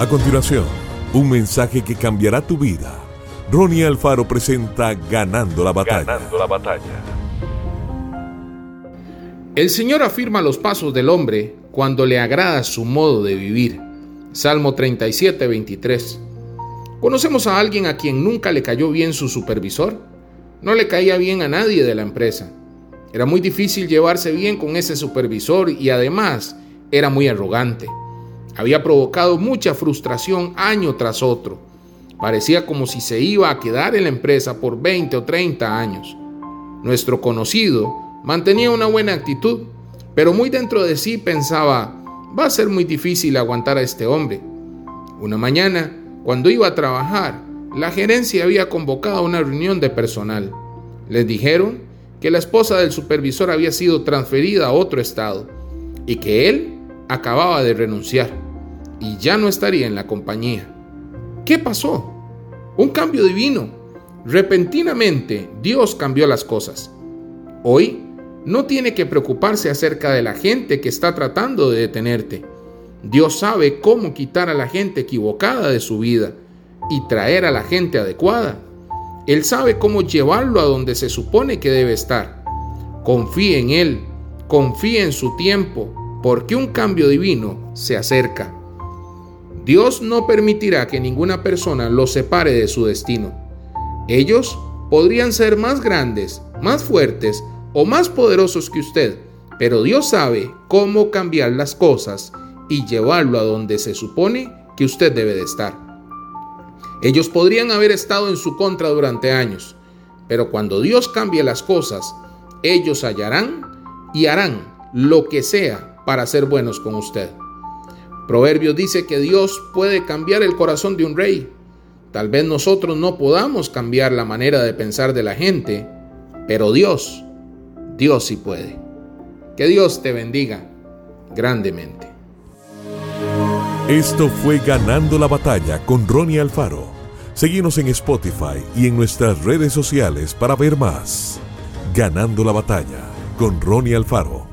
A continuación, un mensaje que cambiará tu vida. Ronnie Alfaro presenta Ganando la batalla. Ganando la batalla. El Señor afirma los pasos del hombre cuando le agrada su modo de vivir. Salmo 37, 23. ¿Conocemos a alguien a quien nunca le cayó bien su supervisor? No le caía bien a nadie de la empresa. Era muy difícil llevarse bien con ese supervisor y además era muy arrogante. Había provocado mucha frustración año tras otro. Parecía como si se iba a quedar en la empresa por 20 o 30 años. Nuestro conocido mantenía una buena actitud, pero muy dentro de sí pensaba, va a ser muy difícil aguantar a este hombre. Una mañana, cuando iba a trabajar, la gerencia había convocado una reunión de personal. Les dijeron que la esposa del supervisor había sido transferida a otro estado y que él acababa de renunciar y ya no estaría en la compañía. ¿Qué pasó? Un cambio divino. Repentinamente Dios cambió las cosas. Hoy no tiene que preocuparse acerca de la gente que está tratando de detenerte. Dios sabe cómo quitar a la gente equivocada de su vida y traer a la gente adecuada. Él sabe cómo llevarlo a donde se supone que debe estar. Confíe en Él, confíe en su tiempo, porque un cambio divino se acerca. Dios no permitirá que ninguna persona los separe de su destino. Ellos podrían ser más grandes, más fuertes o más poderosos que usted, pero Dios sabe cómo cambiar las cosas y llevarlo a donde se supone que usted debe de estar. Ellos podrían haber estado en su contra durante años, pero cuando Dios cambie las cosas, ellos hallarán y harán lo que sea para ser buenos con usted. Proverbios dice que Dios puede cambiar el corazón de un rey. Tal vez nosotros no podamos cambiar la manera de pensar de la gente, pero Dios, Dios sí puede. Que Dios te bendiga grandemente. Esto fue Ganando la Batalla con Ronnie Alfaro. Seguimos en Spotify y en nuestras redes sociales para ver más. Ganando la Batalla con Ronnie Alfaro.